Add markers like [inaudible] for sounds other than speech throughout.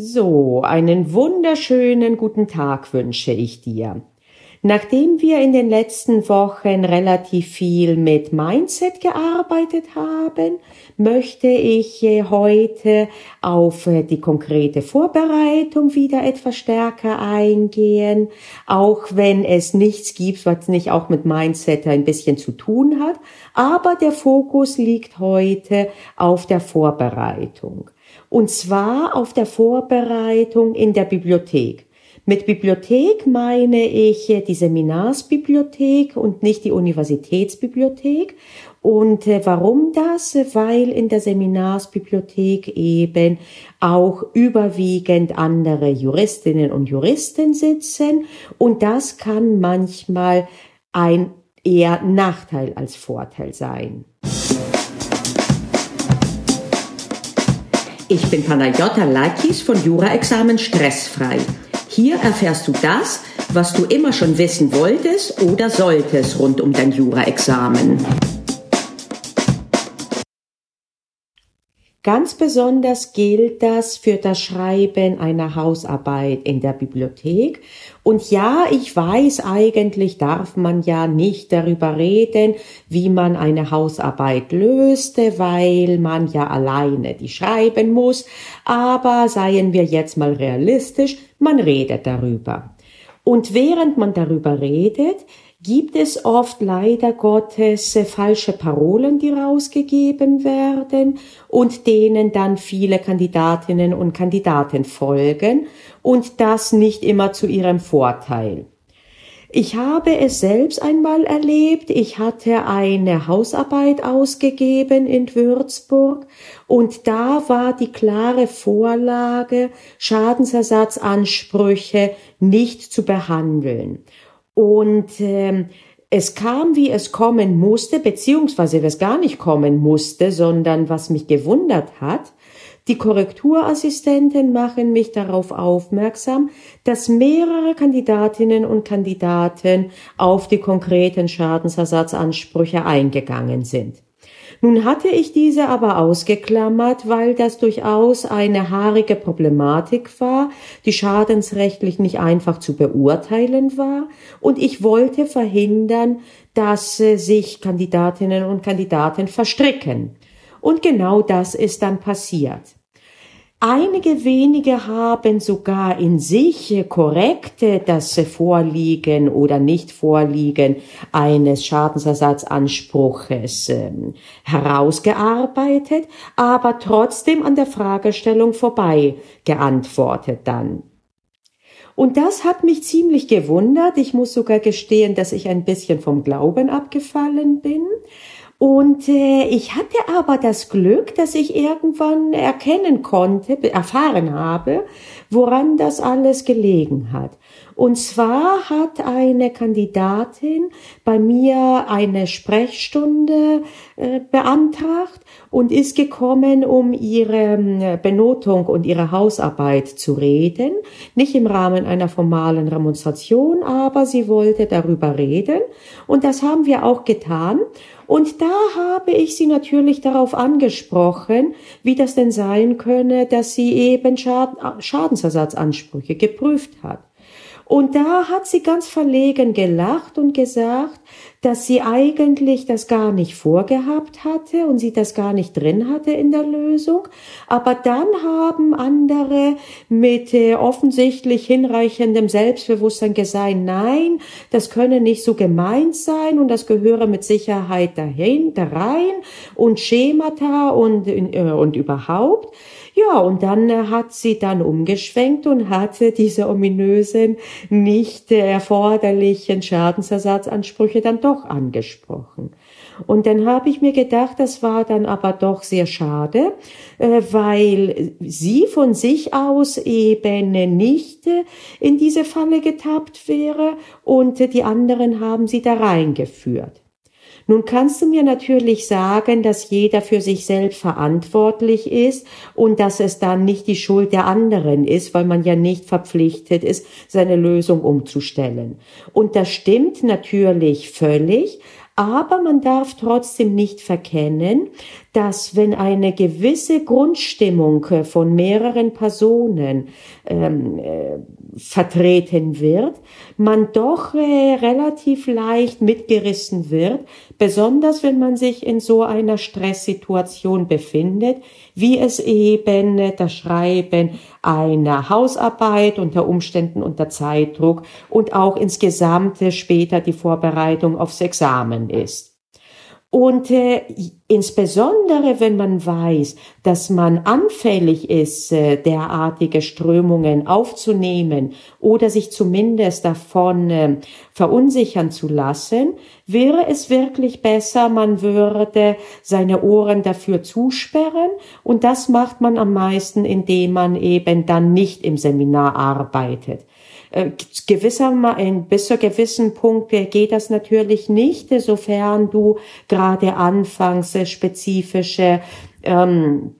So, einen wunderschönen guten Tag wünsche ich dir. Nachdem wir in den letzten Wochen relativ viel mit Mindset gearbeitet haben, möchte ich äh, heute auf äh, die konkrete Vorbereitung wieder etwas stärker eingehen, auch wenn es nichts gibt, was nicht auch mit Mindset ein bisschen zu tun hat, aber der Fokus liegt heute auf der Vorbereitung. Und zwar auf der Vorbereitung in der Bibliothek. Mit Bibliothek meine ich die Seminarsbibliothek und nicht die Universitätsbibliothek. Und äh, warum das? Weil in der Seminarsbibliothek eben auch überwiegend andere Juristinnen und Juristen sitzen und das kann manchmal ein eher Nachteil als Vorteil sein. Ich bin Panayota Lakis von Jura-Examen Stressfrei. Hier erfährst du das, was du immer schon wissen wolltest oder solltest rund um dein Jura-Examen. Ganz besonders gilt das für das Schreiben einer Hausarbeit in der Bibliothek. Und ja, ich weiß, eigentlich darf man ja nicht darüber reden, wie man eine Hausarbeit löste, weil man ja alleine die schreiben muss. Aber seien wir jetzt mal realistisch, man redet darüber. Und während man darüber redet, gibt es oft leider Gottes äh, falsche Parolen, die rausgegeben werden und denen dann viele Kandidatinnen und Kandidaten folgen und das nicht immer zu ihrem Vorteil. Ich habe es selbst einmal erlebt. Ich hatte eine Hausarbeit ausgegeben in Würzburg und da war die klare Vorlage, Schadensersatzansprüche nicht zu behandeln. Und ähm, es kam, wie es kommen musste, beziehungsweise was gar nicht kommen musste, sondern was mich gewundert hat. Die Korrekturassistenten machen mich darauf aufmerksam, dass mehrere Kandidatinnen und Kandidaten auf die konkreten Schadensersatzansprüche eingegangen sind. Nun hatte ich diese aber ausgeklammert, weil das durchaus eine haarige Problematik war, die schadensrechtlich nicht einfach zu beurteilen war, und ich wollte verhindern, dass äh, sich Kandidatinnen und Kandidaten verstricken. Und genau das ist dann passiert. Einige wenige haben sogar in sich korrekte das Vorliegen oder Nicht-Vorliegen eines Schadensersatzanspruches äh, herausgearbeitet, aber trotzdem an der Fragestellung vorbei geantwortet dann. Und das hat mich ziemlich gewundert. Ich muss sogar gestehen, dass ich ein bisschen vom Glauben abgefallen bin. Und äh, ich hatte aber das Glück, dass ich irgendwann erkennen konnte, erfahren habe, woran das alles gelegen hat. Und zwar hat eine Kandidatin bei mir eine Sprechstunde äh, beantragt und ist gekommen, um ihre äh, Benotung und ihre Hausarbeit zu reden. Nicht im Rahmen einer formalen Remonstration, aber sie wollte darüber reden. Und das haben wir auch getan. Und da habe ich sie natürlich darauf angesprochen, wie das denn sein könne, dass sie eben Schadensersatzansprüche geprüft hat. Und da hat sie ganz verlegen gelacht und gesagt, dass sie eigentlich das gar nicht vorgehabt hatte und sie das gar nicht drin hatte in der Lösung. Aber dann haben andere mit äh, offensichtlich hinreichendem Selbstbewusstsein gesagt, nein, das könne nicht so gemeint sein und das gehöre mit Sicherheit dahin, da rein und Schemata und, äh, und überhaupt. Ja, und dann äh, hat sie dann umgeschwenkt und hatte diese ominösen, nicht erforderlichen Schadensersatzansprüche dann doch angesprochen. Und dann habe ich mir gedacht, das war dann aber doch sehr schade, äh, weil sie von sich aus eben nicht äh, in diese Falle getappt wäre und die anderen haben sie da reingeführt. Nun kannst du mir natürlich sagen, dass jeder für sich selbst verantwortlich ist und dass es dann nicht die Schuld der anderen ist, weil man ja nicht verpflichtet ist, seine Lösung umzustellen. Und das stimmt natürlich völlig, Aber man darf trotzdem nicht verkennen, dass wenn eine gewisse Grundstimmung äh, von mehreren Personen ähm, äh, vertreten wird, man doch äh, relativ leicht mitgerissen wird, besonders wenn man sich in so einer Stresssituation befindet, wie es eben das Schreiben einer Hausarbeit unter Umständen unter Zeitdruck und auch insgesamt später die Vorbereitung aufs Examen ist. Und äh, insbesondere wenn man weiß, dass man anfällig ist, äh, derartige Strömungen aufzunehmen oder sich zumindest davon äh, verunsichern zu lassen, wäre es wirklich besser, man würde seine Ohren dafür zusperren und das macht man am meisten, indem man eben dann nicht im Seminar arbeitet. Äh, gewisser, bis zu gewissen Punkt geht das natürlich nicht, sofern du gerade anfangs spezifische ähm,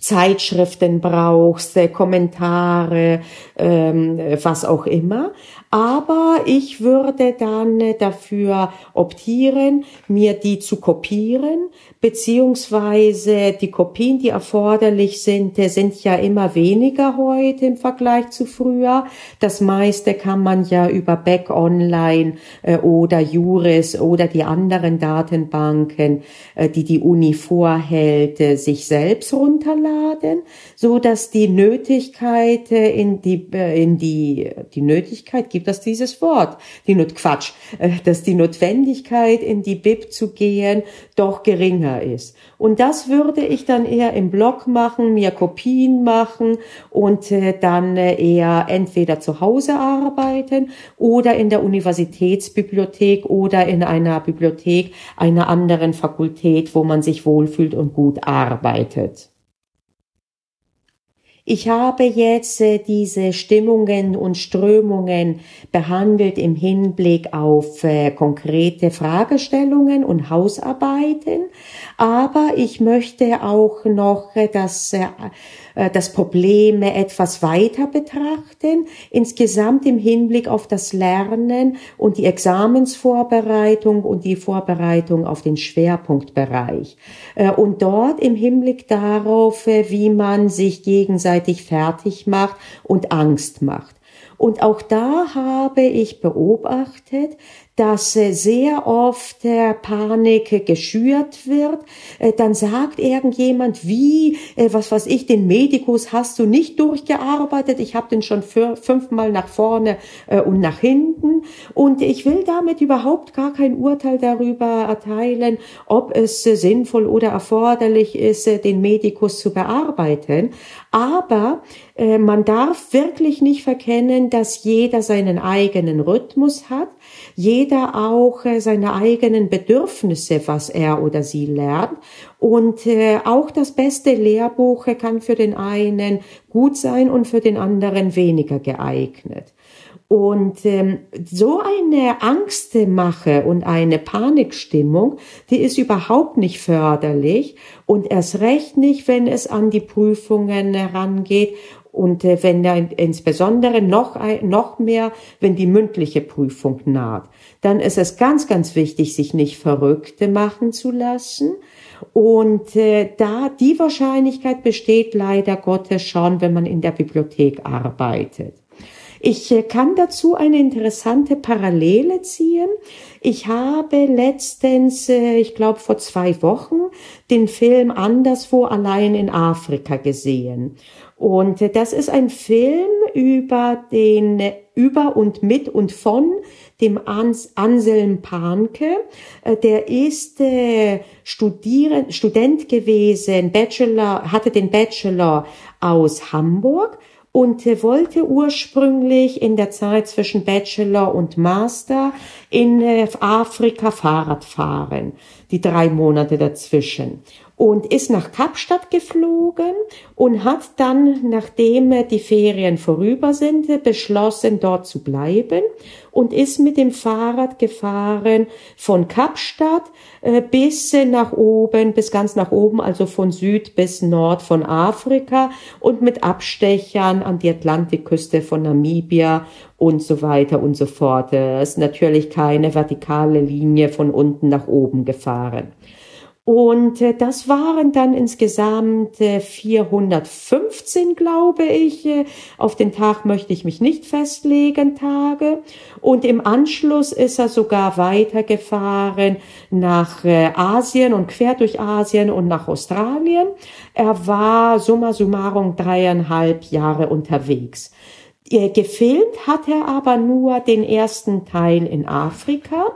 Zeitschriften brauchst, äh, Kommentare, ähm, was auch immer. Aber ich würde dann dafür optieren, mir die zu kopieren, beziehungsweise die Kopien, die erforderlich sind, sind ja immer weniger heute im Vergleich zu früher. Das meiste kann man ja über Back Online äh, oder Juris oder die anderen Datenbanken, äh, die die Uni vorhält, äh, sich selbst runterladen, so dass die Nötigkeit in die in die die Nötigkeit gibt es dieses Wort, die Not Quatsch, dass die Notwendigkeit in die Bib zu gehen doch geringer ist. Und das würde ich dann eher im Blog machen, mir Kopien machen und äh, dann äh, eher entweder zu Hause arbeiten oder in der Universitätsbibliothek oder in einer Bibliothek einer anderen Fakultät, wo man sich wohlfühlt und gut arbeitet. Ich habe jetzt äh, diese Stimmungen und Strömungen behandelt im Hinblick auf äh, konkrete Fragestellungen und Hausarbeiten, aber ich möchte auch noch äh, das das Problem etwas weiter betrachten, insgesamt im Hinblick auf das Lernen und die Examensvorbereitung und die Vorbereitung auf den Schwerpunktbereich. Äh, und dort im Hinblick darauf, äh, wie man sich gegenseitig fertig macht und Angst macht. Und auch da habe ich beobachtet, dass äh, sehr oft Panik geschürt wird. Äh, dann sagt irgendjemand, wie, äh, was weiß ich, den Medikus hast du nicht durchgearbeitet. Ich habe den schon fünfmal nach vorne und nach hinten. Und ich will damit überhaupt gar kein Urteil darüber erteilen, ob es sinnvoll oder erforderlich ist, den Medikus zu bearbeiten. Aber man darf wirklich nicht verkennen, dass jeder seinen eigenen Rhythmus hat jeder auch äh, seine eigenen Bedürfnisse, was er oder sie lernt. Und äh, auch das beste Lehrbuch kann für den einen gut sein und für den anderen weniger geeignet. Und ähm, so eine Angstmache und eine Panikstimmung, die ist überhaupt nicht förderlich und erst recht nicht, wenn es an die Prüfungen herangeht und äh, wenn da insbesondere noch, noch mehr, wenn die mündliche Prüfung naht, dann ist es ganz, ganz wichtig, sich nicht verrückte machen zu lassen. Und äh, da die Wahrscheinlichkeit besteht leider Gottes schon, wenn man in der Bibliothek arbeitet. Ich äh, kann dazu eine interessante Parallele ziehen. Ich habe letztens, äh, ich glaube vor zwei Wochen, den Film Anderswo allein in Afrika gesehen. Und äh, das ist ein Film über den, über und mit und von dem Ans Anselm Panke. Der ist äh, Studier Student gewesen, Bachelor, hatte den Bachelor aus Hamburg und wollte ursprünglich in der Zeit zwischen Bachelor und Master in äh, Afrika Fahrrad fahren, die drei Monate dazwischen. Und ist nach Kapstadt geflogen und hat dann, nachdem die Ferien vorüber sind, beschlossen, dort zu bleiben und ist mit dem Fahrrad gefahren von Kapstadt äh, bis nach oben, bis ganz nach oben, also von Süd bis Nord von Afrika und mit Abstechern an die Atlantikküste von Namibia und so weiter und so fort. Es ist natürlich keine vertikale Linie von unten nach oben gefahren. Und äh, das waren dann insgesamt äh, 415, glaube ich. Äh, auf den Tag möchte ich mich nicht festlegen, Tage. Und im Anschluss ist er sogar weitergefahren nach äh, Asien und quer durch Asien und nach Australien. Er war summa summarum dreieinhalb Jahre unterwegs. Gefilmt hat er aber nur den ersten Teil in Afrika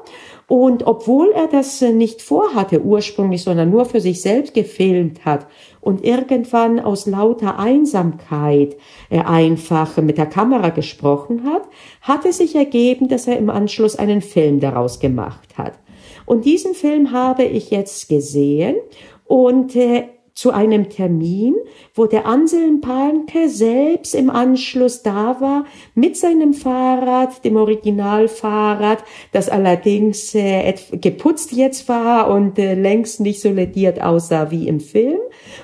und obwohl er das nicht vorhatte ursprünglich, sondern nur für sich selbst gefilmt hat und irgendwann aus lauter Einsamkeit er einfach mit der Kamera gesprochen hat, hat es sich ergeben, dass er im Anschluss einen Film daraus gemacht hat. Und diesen Film habe ich jetzt gesehen und äh, zu einem Termin, wo der Anselm Panke selbst im Anschluss da war mit seinem Fahrrad, dem Originalfahrrad, das allerdings äh, geputzt jetzt war und äh, längst nicht so lediert aussah wie im Film.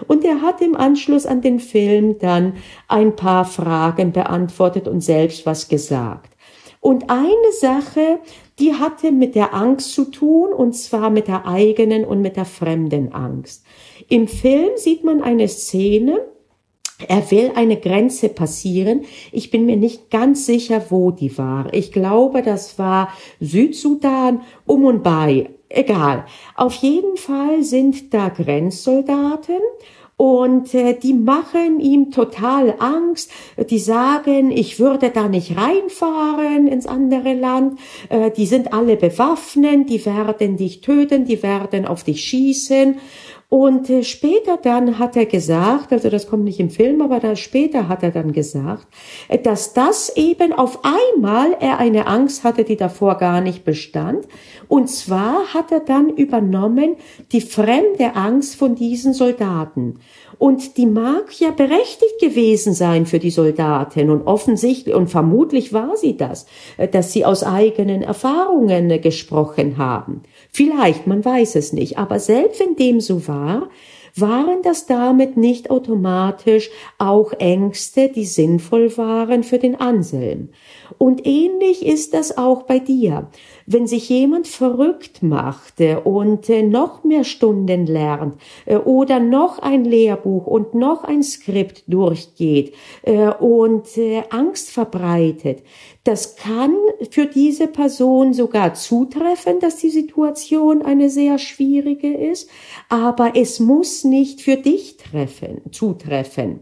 Und er hat im Anschluss an den Film dann ein paar Fragen beantwortet und selbst was gesagt. Und eine Sache, die hatte mit der Angst zu tun, und zwar mit der eigenen und mit der fremden Angst. Im Film sieht man eine Szene, er will eine Grenze passieren. Ich bin mir nicht ganz sicher, wo die war. Ich glaube, das war Südsudan, um und bei. Egal. Auf jeden Fall sind da Grenzsoldaten und äh, die machen ihm total Angst. Die sagen, ich würde da nicht reinfahren ins andere Land. Äh, die sind alle bewaffnet, die werden dich töten, die werden auf dich schießen. Und äh, später dann hat er gesagt, also das kommt nicht im Film, aber da später hat er dann gesagt, äh, dass das eben auf einmal er eine Angst hatte, die davor gar nicht bestand. Und zwar hat er dann übernommen die fremde Angst von diesen Soldaten. Und die mag ja berechtigt gewesen sein für die Soldaten und offensichtlich und vermutlich war sie das, äh, dass sie aus eigenen Erfahrungen gesprochen haben. Vielleicht, man weiß es nicht, aber selbst wenn dem so war, waren das damit nicht automatisch auch Ängste, die sinnvoll waren für den Anselm. Und ähnlich ist das auch bei dir. Wenn sich jemand verrückt macht und äh, noch mehr Stunden lernt äh, oder noch ein Lehrbuch und noch ein Skript durchgeht äh, und Angst verbreitet, das kann für diese Person sogar zutreffen, dass die Situation eine sehr schwierige ist, aber es muss nicht für dich treffen, zutreffen.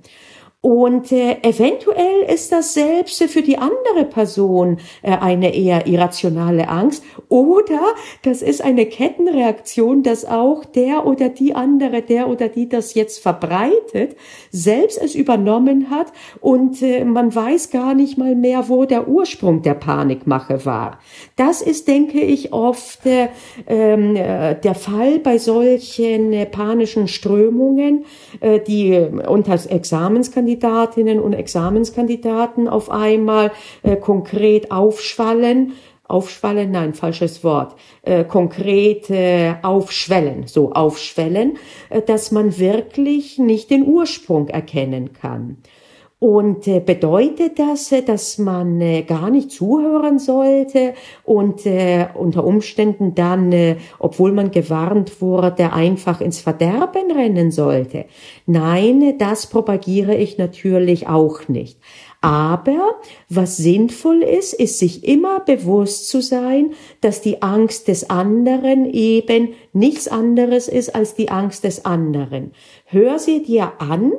Und äh, eventuell ist das selbst für die andere Person äh, eine eher irrationale Angst. Oder das ist eine Kettenreaktion, dass auch der oder die andere, der oder die das jetzt verbreitet, selbst es übernommen hat und äh, man weiß gar nicht mal mehr, wo der Ursprung der Panikmache war. Das ist, denke ich, oft äh, ähm, äh, der Fall bei solchen äh, panischen Strömungen, äh, die unter Examenskandidierenden Kandidatinnen und Examenskandidaten auf einmal äh, konkret aufschwallen, aufschwallen, nein, falsches Wort, äh, konkret äh, aufschwellen, so aufschwellen, äh, dass man wirklich nicht den Ursprung erkennen kann. Und äh, bedeutet das, äh, dass man äh, gar nicht zuhören sollte und äh, unter Umständen dann, äh, obwohl man gewarnt wurde, einfach ins Verderben rennen sollte? Nein, das propagiere ich natürlich auch nicht. Aber was sinnvoll ist, ist sich immer bewusst zu sein, dass die Angst des anderen eben nichts anderes ist als die Angst des anderen. Hör sie dir an,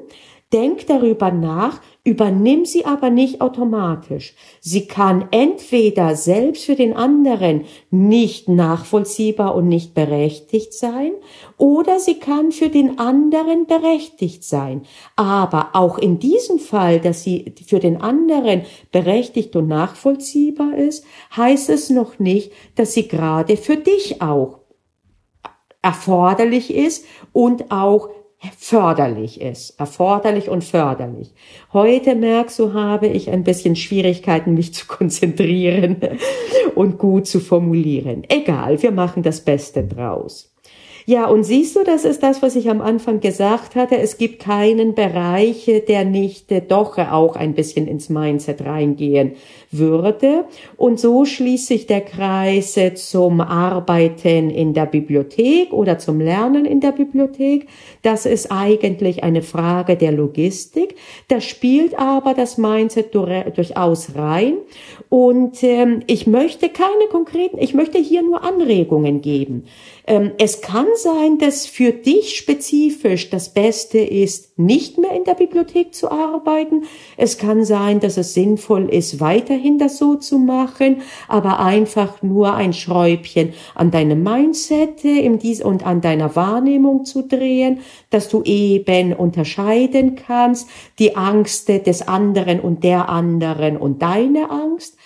Denk darüber nach, übernimm sie aber nicht automatisch. Sie kann entweder selbst für den anderen nicht nachvollziehbar und nicht berechtigt sein, oder sie kann für den anderen berechtigt sein. Aber auch in diesem Fall, dass sie für den anderen berechtigt und nachvollziehbar ist, heißt es noch nicht, dass sie gerade für dich auch erforderlich ist und auch förderlich ist. Erforderlich und förderlich. Heute merkst du, habe ich ein bisschen Schwierigkeiten, mich zu konzentrieren [laughs] und gut zu formulieren. Egal, wir machen das Beste draus. Ja, und siehst du, das ist das, was ich am Anfang gesagt hatte. Es gibt keinen Bereich, der nicht doch auch ein bisschen ins Mindset reingehen würde. Und so schließt sich der Kreis zum Arbeiten in der Bibliothek oder zum Lernen in der Bibliothek. Das ist eigentlich eine Frage der Logistik. Da spielt aber das Mindset durchaus rein. Und ähm, ich möchte keine konkreten, ich möchte hier nur Anregungen geben. Ähm, es kann sein, dass für dich spezifisch das Beste ist, nicht mehr in der Bibliothek zu arbeiten. Es kann sein, dass es sinnvoll ist, weiterhin das so zu machen, aber einfach nur ein Schräubchen an deinem Mindset Dies und an deiner Wahrnehmung zu drehen, dass du eben unterscheiden kannst, die Angst des anderen und der anderen und deine Angst.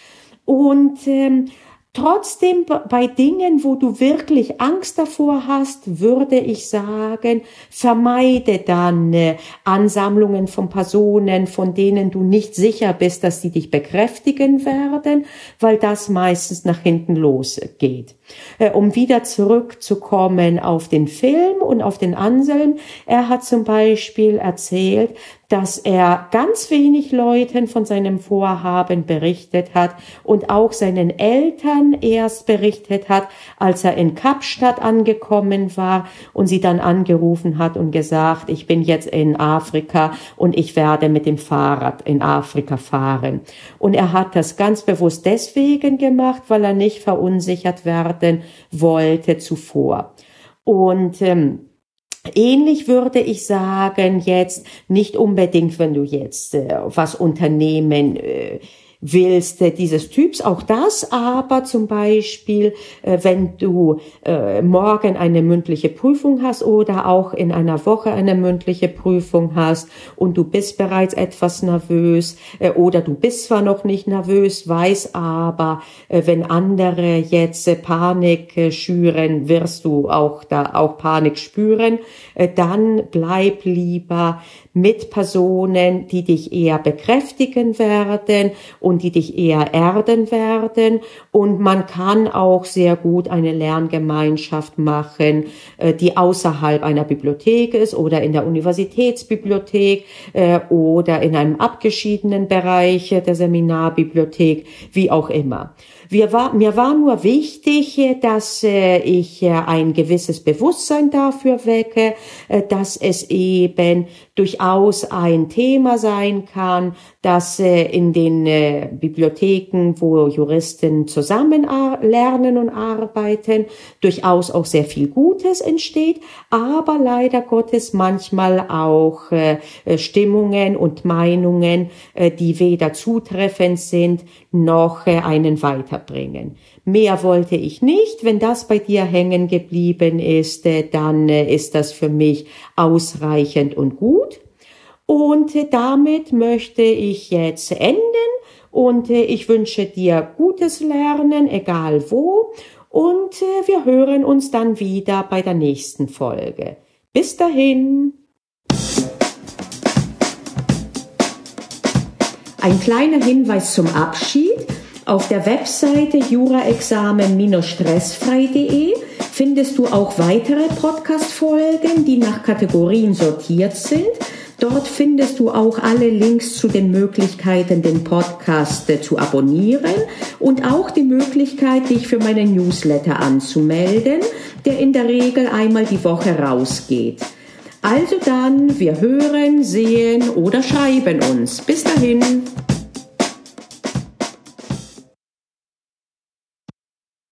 Und ähm, Trotzdem bei Dingen, wo du wirklich Angst davor hast, würde ich sagen, vermeide dann äh, Ansammlungen von Personen, von denen du nicht sicher bist, dass sie dich bekräftigen werden, weil das meistens nach hinten losgeht. Äh, um wieder zurückzukommen auf den Film und auf den Anselm, er hat zum Beispiel erzählt, dass er ganz wenig Leuten von seinem Vorhaben berichtet hat und auch seinen Eltern erst berichtet hat, als er in Kapstadt angekommen war und sie dann angerufen hat und gesagt, ich bin jetzt in Afrika und ich werde mit dem Fahrrad in Afrika fahren. Und er hat das ganz bewusst deswegen gemacht, weil er nicht verunsichert werden wollte zuvor. Und ähm, Ähnlich würde ich sagen, jetzt nicht unbedingt, wenn du jetzt äh, was unternehmen äh, willst äh, dieses Typs, auch das, aber zum Beispiel, äh, wenn du äh, morgen eine mündliche Prüfung hast oder auch in einer Woche eine mündliche Prüfung hast und du bist bereits etwas nervös oder du bist zwar noch nicht nervös, weiß aber, wenn andere jetzt Panik schüren, wirst du auch da auch Panik spüren, dann bleib lieber mit Personen, die dich eher bekräftigen werden und die dich eher erden werden. Und man kann auch sehr gut eine Lerngemeinschaft machen, äh, die außerhalb einer Bibliothek ist oder in der Universitätsbibliothek äh, oder in einem abgeschiedenen Bereich der Seminarbibliothek, wie auch immer. Wir war, mir war nur wichtig, dass äh, ich äh, ein gewisses Bewusstsein dafür wecke, äh, dass es eben durchaus ein Thema sein kann, dass in den Bibliotheken, wo Juristen zusammen lernen und arbeiten, durchaus auch sehr viel Gutes entsteht, aber leider Gottes manchmal auch Stimmungen und Meinungen, die weder zutreffend sind noch einen weiterbringen. Mehr wollte ich nicht. Wenn das bei dir hängen geblieben ist, äh, dann äh, ist das für mich ausreichend und gut. Und äh, damit möchte ich jetzt enden und ich wünsche dir gutes Lernen, egal wo. Und wir hören uns dann wieder bei der nächsten Folge. Bis dahin. Ein kleiner Hinweis zum Abschied. Auf der Webseite juraexamen-stressfrei.de findest du auch weitere Podcast-Folgen, die nach Kategorien sortiert sind. Dort findest du auch alle Links zu den Möglichkeiten, den Podcast zu abonnieren und auch die Möglichkeit, dich für meinen Newsletter anzumelden, der in der Regel einmal die Woche rausgeht. Also dann, wir hören, sehen oder schreiben uns. Bis dahin.